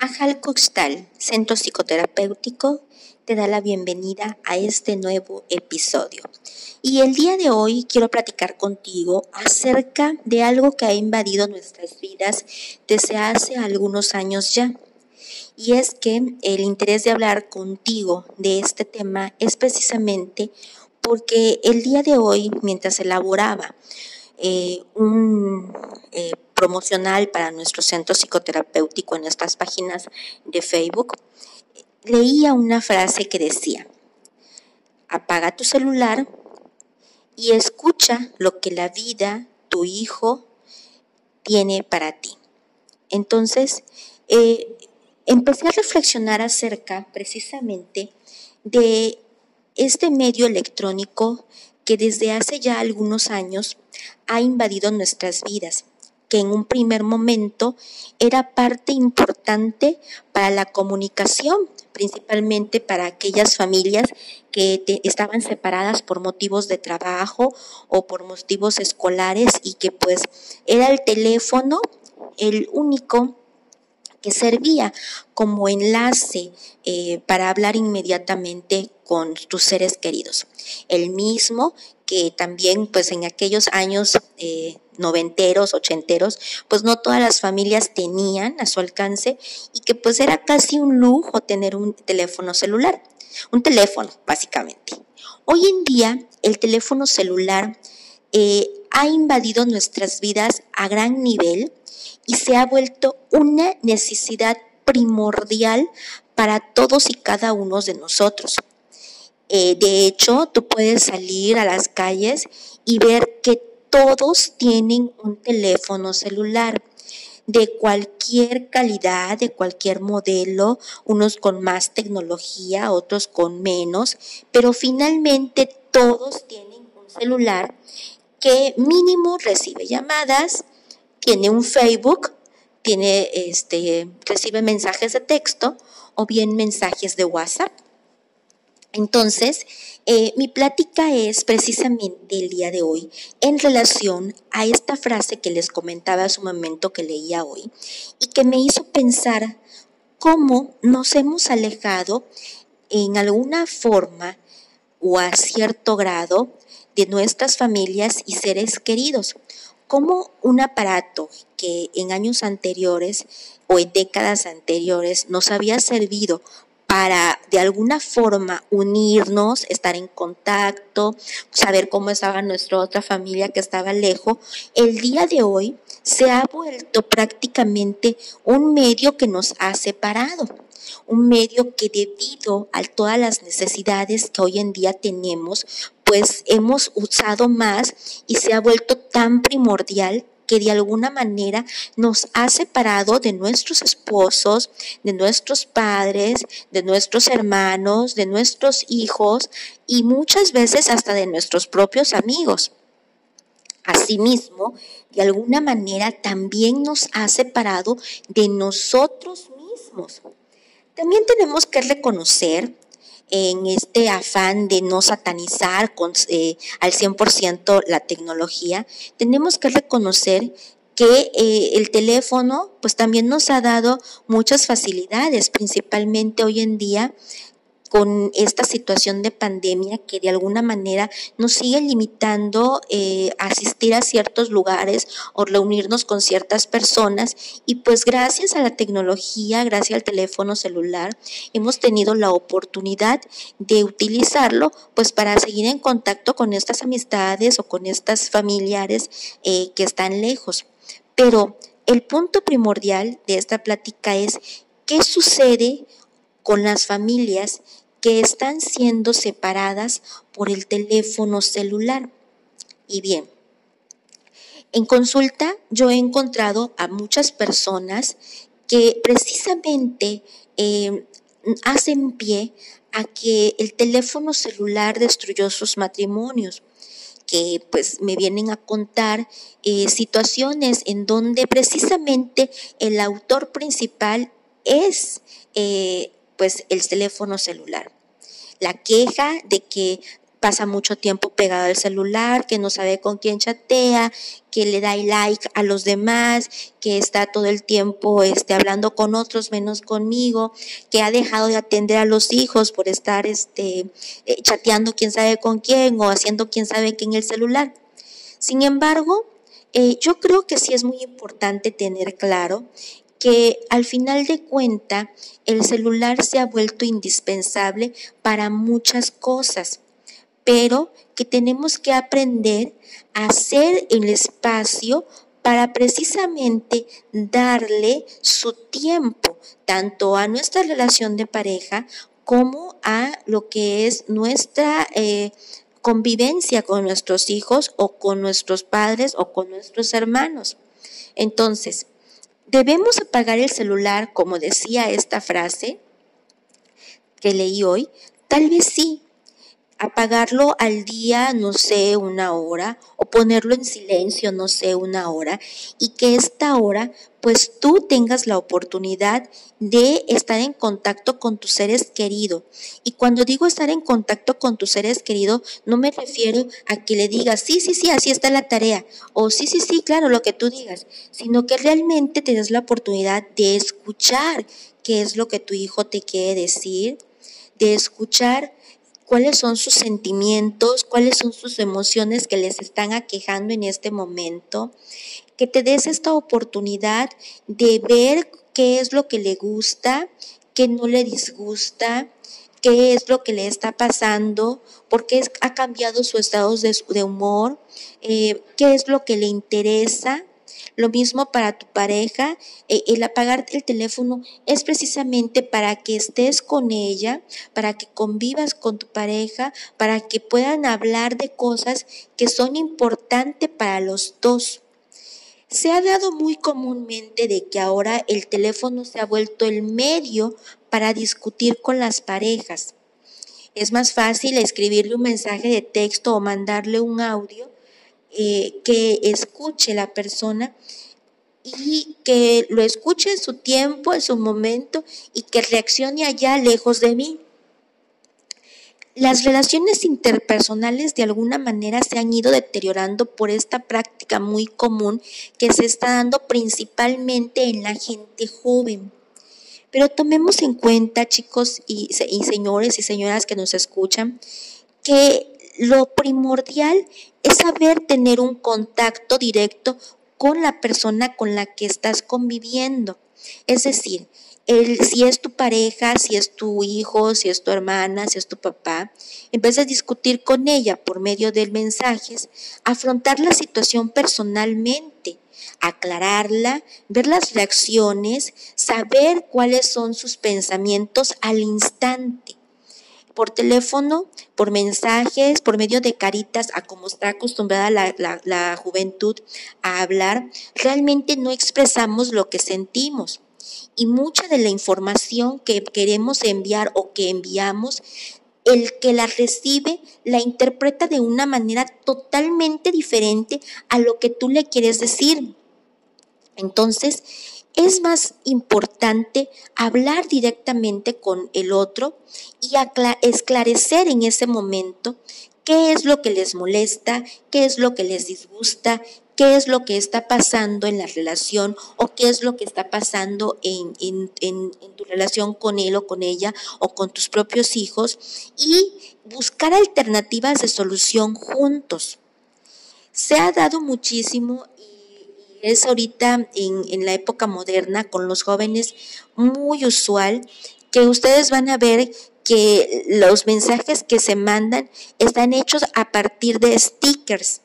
Ajal Coxtal, Centro Psicoterapéutico, te da la bienvenida a este nuevo episodio. Y el día de hoy quiero platicar contigo acerca de algo que ha invadido nuestras vidas desde hace algunos años ya. Y es que el interés de hablar contigo de este tema es precisamente porque el día de hoy, mientras elaboraba eh, un eh, promocional para nuestro centro psicoterapéutico en nuestras páginas de Facebook, leía una frase que decía, apaga tu celular y escucha lo que la vida, tu hijo, tiene para ti. Entonces, eh, empecé a reflexionar acerca precisamente de este medio electrónico que desde hace ya algunos años ha invadido nuestras vidas que en un primer momento era parte importante para la comunicación, principalmente para aquellas familias que estaban separadas por motivos de trabajo o por motivos escolares y que pues era el teléfono el único que servía como enlace eh, para hablar inmediatamente con tus seres queridos. El mismo que también pues en aquellos años eh, noventeros, ochenteros, pues no todas las familias tenían a su alcance y que pues era casi un lujo tener un teléfono celular, un teléfono básicamente. Hoy en día el teléfono celular eh, ha invadido nuestras vidas a gran nivel y se ha vuelto una necesidad primordial para todos y cada uno de nosotros. Eh, de hecho, tú puedes salir a las calles y ver que todos tienen un teléfono celular de cualquier calidad, de cualquier modelo, unos con más tecnología, otros con menos, pero finalmente todos tienen un celular que mínimo recibe llamadas, tiene un Facebook, tiene este recibe mensajes de texto o bien mensajes de WhatsApp. Entonces, eh, mi plática es precisamente el día de hoy en relación a esta frase que les comentaba hace un momento que leía hoy y que me hizo pensar cómo nos hemos alejado en alguna forma o a cierto grado de nuestras familias y seres queridos. Como un aparato que en años anteriores o en décadas anteriores nos había servido para de alguna forma unirnos, estar en contacto, saber cómo estaba nuestra otra familia que estaba lejos, el día de hoy se ha vuelto prácticamente un medio que nos ha separado, un medio que debido a todas las necesidades que hoy en día tenemos, pues hemos usado más y se ha vuelto tan primordial que de alguna manera nos ha separado de nuestros esposos, de nuestros padres, de nuestros hermanos, de nuestros hijos y muchas veces hasta de nuestros propios amigos. Asimismo, de alguna manera también nos ha separado de nosotros mismos. También tenemos que reconocer en este afán de no satanizar con, eh, al 100% la tecnología, tenemos que reconocer que eh, el teléfono pues también nos ha dado muchas facilidades, principalmente hoy en día con esta situación de pandemia que de alguna manera nos sigue limitando eh, asistir a ciertos lugares o reunirnos con ciertas personas y pues gracias a la tecnología, gracias al teléfono celular, hemos tenido la oportunidad de utilizarlo pues para seguir en contacto con estas amistades o con estas familiares eh, que están lejos. Pero el punto primordial de esta plática es qué sucede con las familias que están siendo separadas por el teléfono celular. Y bien, en consulta yo he encontrado a muchas personas que precisamente eh, hacen pie a que el teléfono celular destruyó sus matrimonios que pues me vienen a contar eh, situaciones en donde precisamente el autor principal es eh, pues el teléfono celular. La queja de que pasa mucho tiempo pegado al celular, que no sabe con quién chatea, que le da like a los demás, que está todo el tiempo este, hablando con otros menos conmigo, que ha dejado de atender a los hijos por estar este, eh, chateando quién sabe con quién o haciendo quién sabe qué en el celular. Sin embargo, eh, yo creo que sí es muy importante tener claro que al final de cuenta el celular se ha vuelto indispensable para muchas cosas, pero que tenemos que aprender a hacer el espacio para precisamente darle su tiempo tanto a nuestra relación de pareja como a lo que es nuestra eh, convivencia con nuestros hijos o con nuestros padres o con nuestros hermanos. Entonces, ¿debemos apagar el celular como decía esta frase que leí hoy? Tal vez sí, apagarlo al día, no sé, una hora, o ponerlo en silencio, no sé, una hora, y que esta hora, pues tú tengas la oportunidad de estar en contacto con tus seres queridos. Y cuando digo estar en contacto con tus seres queridos, no me refiero a que le digas, sí, sí, sí, así está la tarea, o sí, sí, sí, claro, lo que tú digas, sino que realmente te des la oportunidad de escuchar qué es lo que tu hijo te quiere decir, de escuchar cuáles son sus sentimientos, cuáles son sus emociones que les están aquejando en este momento, que te des esta oportunidad de ver qué es lo que le gusta, qué no le disgusta, qué es lo que le está pasando, por qué ha cambiado su estado de, humor, eh, qué es lo que le interesa lo mismo para tu pareja, e, el apagar el teléfono es precisamente para que estés con ella, para que convivas con tu pareja, para que puedan hablar de cosas que son importantes para los dos. Se ha dado muy comúnmente de que ahora el teléfono se ha vuelto el medio para discutir con las parejas. Es más fácil escribirle un mensaje de texto o mandarle un audio eh, que escuche la persona y que lo escuche en su tiempo, en su momento y que reaccione allá lejos de mí. Las relaciones interpersonales de alguna manera se han ido deteriorando por esta práctica muy común que se está dando principalmente en la gente joven. Pero tomemos en cuenta, chicos y, señores y señoras que nos escuchan, que lo primordial es saber tener un contacto directo con la persona con la que estás conviviendo. Es decir, el, si es tu pareja, si es tu hijo, si es tu hermana, si es tu papá, en vez de discutir con ella por medio de mensajes, afrontar la situación personalmente, aclararla, ver las reacciones, saber cuáles son sus pensamientos al instante por teléfono, por mensajes, por medio de caritas, a como está acostumbrada la, juventud a hablar, realmente no expresamos lo que sentimos. Y mucha de la información que queremos enviar o que enviamos el que la recibe la interpreta de una manera totalmente diferente a lo que tú le quieres decir. Entonces, es más importante hablar directamente con el otro y esclarecer en ese momento qué es lo que les molesta, qué es lo que les disgusta, qué es lo que está pasando en la relación o qué es lo que está pasando en, en, tu relación con él o con ella o con tus propios hijos y buscar alternativas de solución juntos. Se ha dado muchísimo es ahorita en, la época moderna con los jóvenes muy usual que ustedes van a ver que los mensajes que se mandan están hechos a partir de stickers.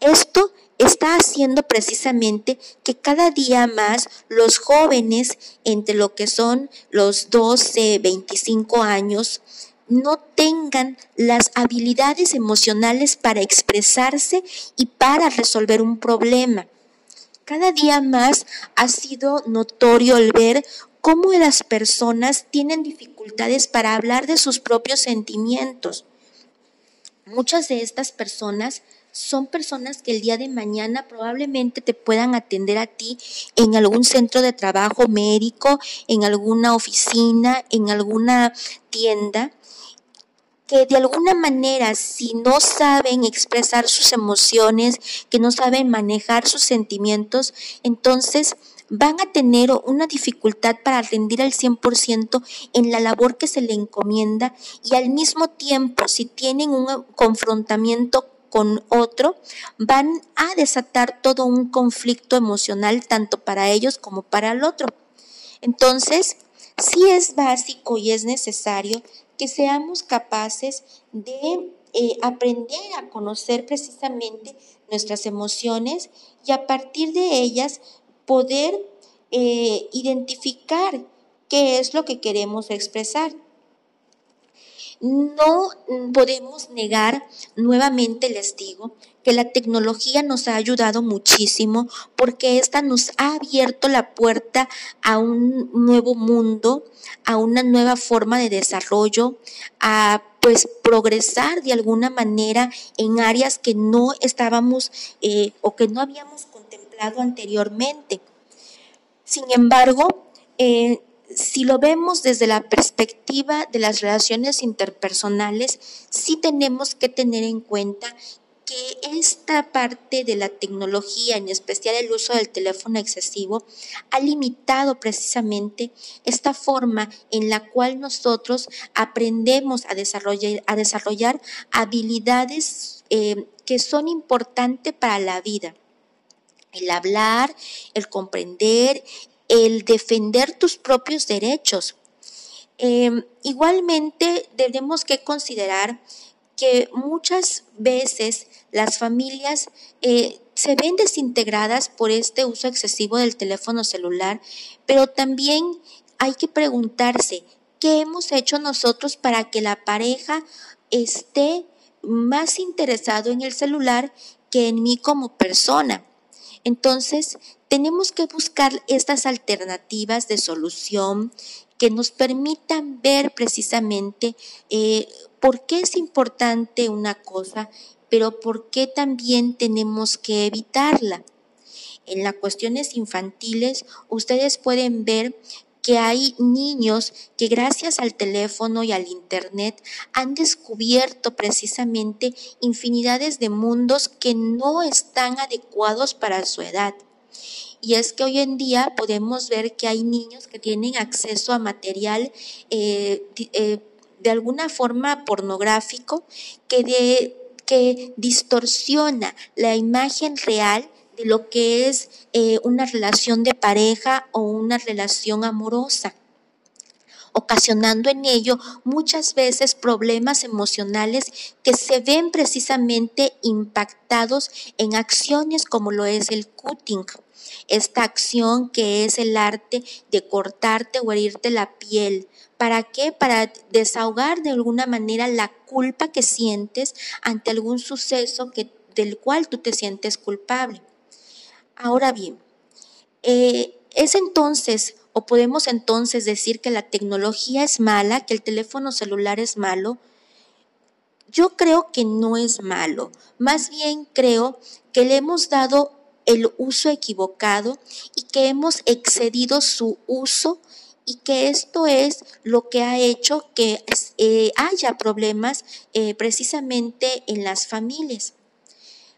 Esto está haciendo precisamente que cada día más los jóvenes entre lo que son los 12, 25 años no tengan las habilidades emocionales para expresarse y para resolver un problema. Cada día más ha sido notorio el ver cómo las personas tienen dificultades para hablar de sus propios sentimientos. Muchas de estas personas son personas que el día de mañana probablemente te puedan atender a ti en algún centro de trabajo médico, en alguna oficina, en alguna tienda. que de alguna manera si no saben expresar sus emociones, que no saben manejar sus sentimientos, entonces van a tener una dificultad para rendir al 100% en la labor que se le encomienda y al mismo tiempo si tienen un confrontamiento con otro, van a desatar todo un conflicto emocional tanto para ellos como para el otro. Entonces, sí es básico y es necesario que seamos capaces de eh, aprender a conocer precisamente nuestras emociones y a partir de ellas poder eh, identificar qué es lo que queremos expresar. No podemos negar, nuevamente les digo, que la tecnología nos ha ayudado muchísimo porque esta nos ha abierto la puerta a un nuevo mundo, a una nueva forma de desarrollo, a pues progresar de alguna manera en áreas que no estábamos eh, o que no habíamos anteriormente. Sin embargo, eh, si lo vemos desde la perspectiva de las relaciones interpersonales, sí tenemos que tener en cuenta que esta parte de la tecnología, en especial el uso del teléfono excesivo, ha limitado precisamente esta forma en la cual nosotros aprendemos a desarrollar, a desarrollar habilidades eh, que son importantes para la vida. El hablar, el comprender, el defender tus propios derechos. Em, igualmente, tenemos que considerar que muchas veces las familias eh, se ven desintegradas por este uso excesivo del teléfono celular, pero también hay que preguntarse, ¿qué hemos hecho nosotros para que la pareja esté más interesado en el celular que en mí como persona? Entonces, tenemos que buscar estas alternativas de solución que nos permitan ver precisamente eh, por qué es importante una cosa, pero por qué también tenemos que evitarla. En las cuestiones infantiles, ustedes pueden ver que hay niños que gracias al teléfono y al Internet han descubierto precisamente infinidades de mundos que no están adecuados para su edad. Y es que hoy en día podemos ver que hay niños que tienen acceso a material eh, eh, de alguna forma pornográfico que, que distorsiona la imagen real de lo que es eh, una relación de pareja o una relación amorosa ocasionando en ello muchas veces problemas emocionales que se ven precisamente impactados en acciones como lo es el cutting. Esta acción que es el arte de cortarte o herirte la piel. ¿Para qué? Para desahogar de alguna manera la culpa que sientes ante algún suceso que, del cual tú te sientes culpable. Ahora bien, eh, es entonces, o podemos entonces decir que la tecnología es mala, que el teléfono celular es malo. Yo creo que no es malo, más bien creo que le hemos dado el uso equivocado y que hemos excedido su uso y que esto es lo que ha hecho que eh, haya problemas eh, precisamente en las familias.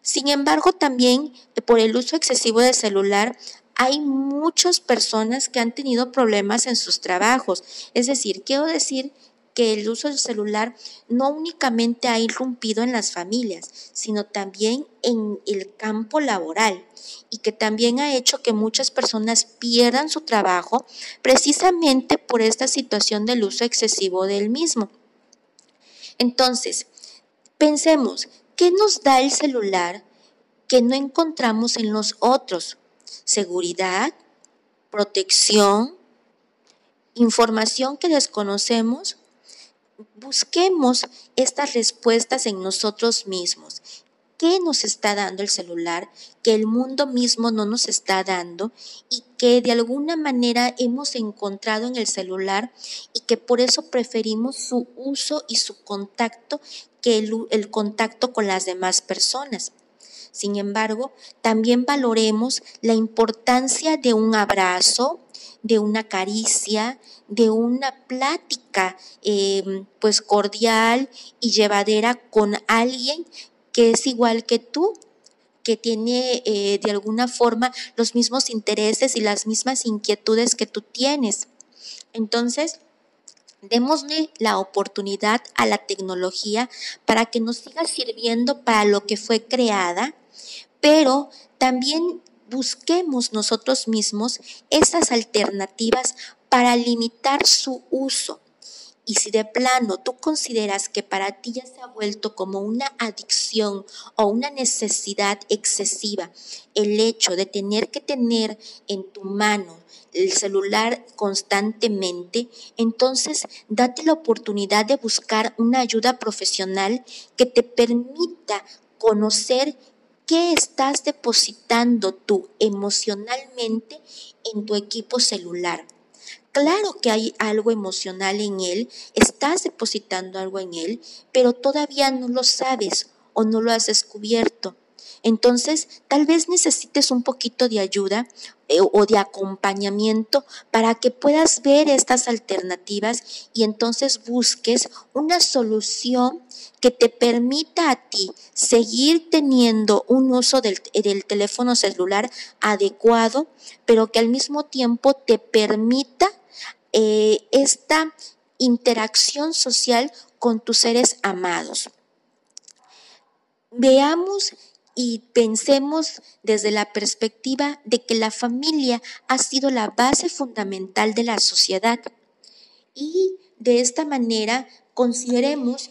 Sin embargo, también eh, por el uso excesivo de celular hay muchas personas que han tenido problemas en sus trabajos. Es decir, quiero decir que el uso del celular no únicamente ha irrumpido en las familias, sino también en el campo laboral y que también ha hecho que muchas personas pierdan su trabajo precisamente por esta situación del uso excesivo del mismo. Entonces, pensemos, ¿Qué nos da el celular que no encontramos en los otros? Seguridad, protección, información que desconocemos. Busquemos estas respuestas en nosotros mismos qué nos está dando el celular, que el mundo mismo no nos está dando y que de alguna manera hemos encontrado en el celular y que por eso preferimos su uso y su contacto que el, contacto con las demás personas. Sin embargo, también valoremos la importancia de un abrazo, de una caricia, de una plática em, pues cordial y llevadera con alguien que es igual que tú, que tiene eh, de alguna forma los mismos intereses y las mismas inquietudes que tú tienes. Entonces, démosle la oportunidad a la tecnología para que nos siga sirviendo para lo que fue creada, pero también busquemos nosotros mismos esas alternativas para limitar su uso. Y si de plano tú consideras que para ti ya se ha vuelto como una adicción o una necesidad excesiva el hecho de tener que tener en tu mano el celular constantemente, entonces date la oportunidad de buscar una ayuda profesional que te permita conocer qué estás depositando tú emocionalmente en tu equipo celular. Claro que hay algo emocional en él, estás depositando algo en él, pero todavía no lo sabes o no lo has descubierto. Entonces, tal vez necesites un poquito de ayuda eh, o de acompañamiento para que puedas ver estas alternativas y entonces busques una solución que te permita a ti seguir teniendo un uso del, teléfono celular adecuado, pero que al mismo tiempo te permita eh, esta interacción social con tus seres amados. Veamos y pensemos desde la perspectiva de que la familia ha sido la base fundamental de la sociedad. Y de esta manera consideremos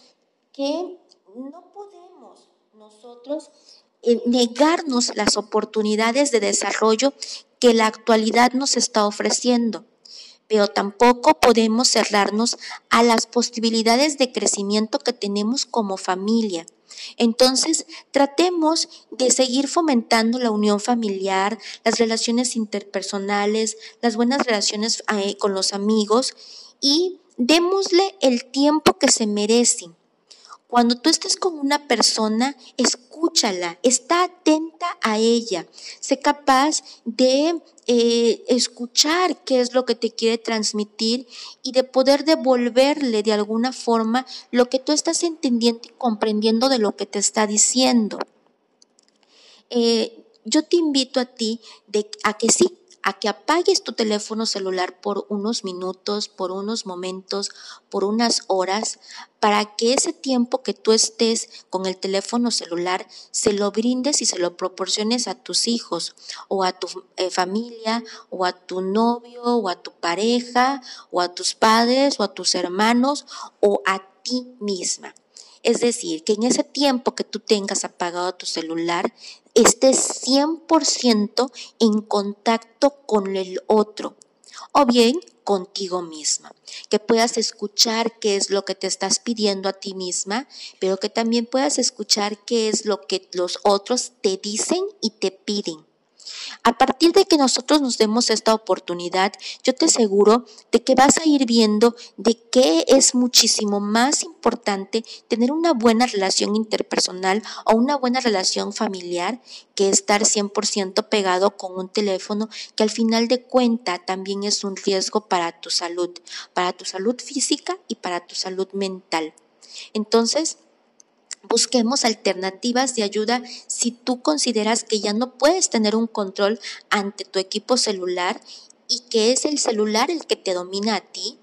que no podemos nosotros eh, negarnos las oportunidades de desarrollo que la actualidad nos está ofreciendo, pero tampoco podemos cerrarnos a las posibilidades de crecimiento que tenemos como familia. Entonces, tratemos de seguir fomentando la unión familiar, las relaciones interpersonales, las buenas relaciones eh, con los amigos y démosle el tiempo que se merecen. Cuando tú estés con una persona, escúchala, está atenta a ella, sé capaz de eh, escuchar qué es lo que te quiere transmitir y de poder devolverle de alguna forma lo que tú estás entendiendo y comprendiendo de lo que te está diciendo. Eh, yo te invito a ti a que sí, a que apagues tu teléfono celular por unos minutos, por unos momentos, por unas horas, para que ese tiempo que tú estés con el teléfono celular se lo brindes y se lo proporciones a tus hijos o a tu eh, familia o a tu novio o a tu pareja o a tus padres o a tus hermanos o a ti misma. Es decir, que en ese tiempo que tú tengas apagado tu celular, estés 100% en contacto con el otro o bien contigo misma, que puedas escuchar qué es lo que te estás pidiendo a ti misma, pero que también puedas escuchar qué es lo que los otros te dicen y te piden. A partir de que nosotros nos demos esta oportunidad, yo te aseguro de que vas a ir viendo de qué es muchísimo más importante tener una buena relación interpersonal o una buena relación familiar que estar 100% pegado con un teléfono que al final de cuenta también es un riesgo para tu salud, para tu salud física y para tu salud mental. Entonces, Busquemos alternativas de ayuda si tú consideras que ya no puedes tener un control ante tu equipo celular y que es el celular el que te domina a ti.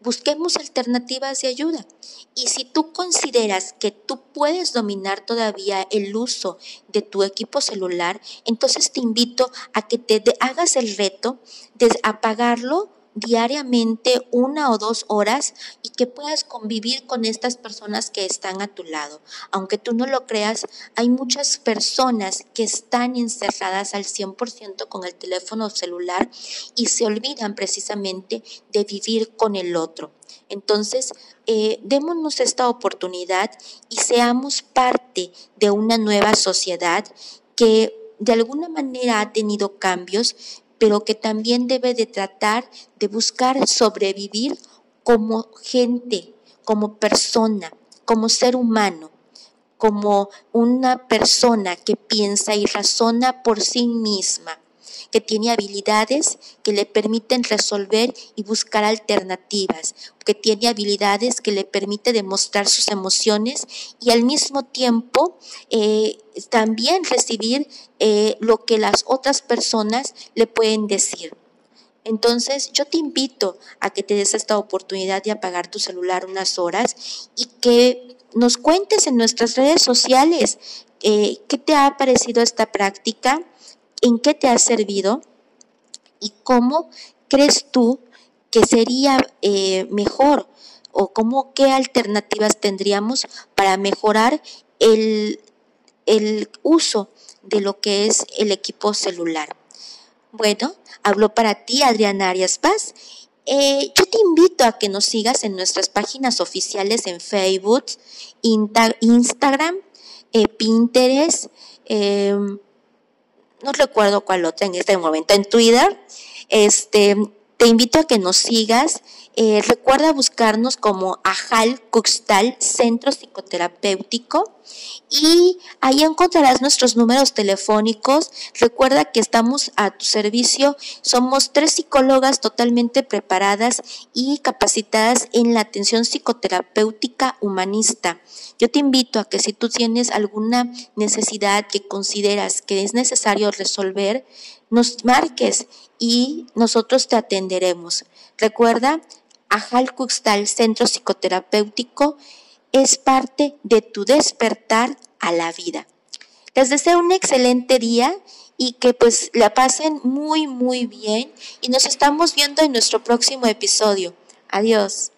Busquemos alternativas de ayuda. Y si tú consideras que tú puedes dominar todavía el uso de tu equipo celular, entonces te invito a que te hagas el reto de apagarlo diariamente una o dos horas y que puedas convivir con estas personas que están a tu lado. Aunque tú no lo creas, hay muchas personas que están encerradas al 100% con el teléfono celular y se olvidan precisamente de vivir con el otro. Entonces, eh, démonos esta oportunidad y seamos parte de una nueva sociedad que de alguna manera ha tenido cambios, pero que también debe de tratar de buscar sobrevivir como gente, como persona, como ser humano, como una persona que piensa y razona por sí misma, que tiene habilidades que le permiten resolver y buscar alternativas, que tiene habilidades que le permite demostrar sus emociones y al mismo tiempo eh, también recibir eh, lo que las otras personas le pueden decir. Entonces, yo te invito a que te des esta oportunidad de apagar tu celular unas horas y que nos cuentes en nuestras redes sociales eh, qué te ha parecido esta práctica, en qué te ha servido y cómo crees tú que sería eh, mejor o cómo qué alternativas tendríamos para mejorar el, el uso de lo que es el equipo celular. Bueno, hablo para ti Adriana Arias Paz eh, yo te invito a que nos sigas en nuestras páginas oficiales en Facebook, Instagram, eh, Pinterest, em, no recuerdo cuál otra en este momento, en Twitter. Este, te invito a que nos sigas. Eh, recuerda buscarnos como Ajal Cuxtal Centro Psicoterapéutico y ahí encontrarás nuestros números telefónicos. Recuerda que estamos a tu servicio. Somos tres psicólogas totalmente preparadas y capacitadas en la atención psicoterapéutica humanista. Yo te invito a que si tú tienes alguna necesidad que consideras que es necesario resolver, nos marques y nosotros te atenderemos. Recuerda, Ajal Cuxtal Centro Psicoterapéutico es parte de tu despertar a la vida. Les deseo un excelente día y que pues la pasen muy muy bien y nos estamos viendo en nuestro próximo episodio. Adiós.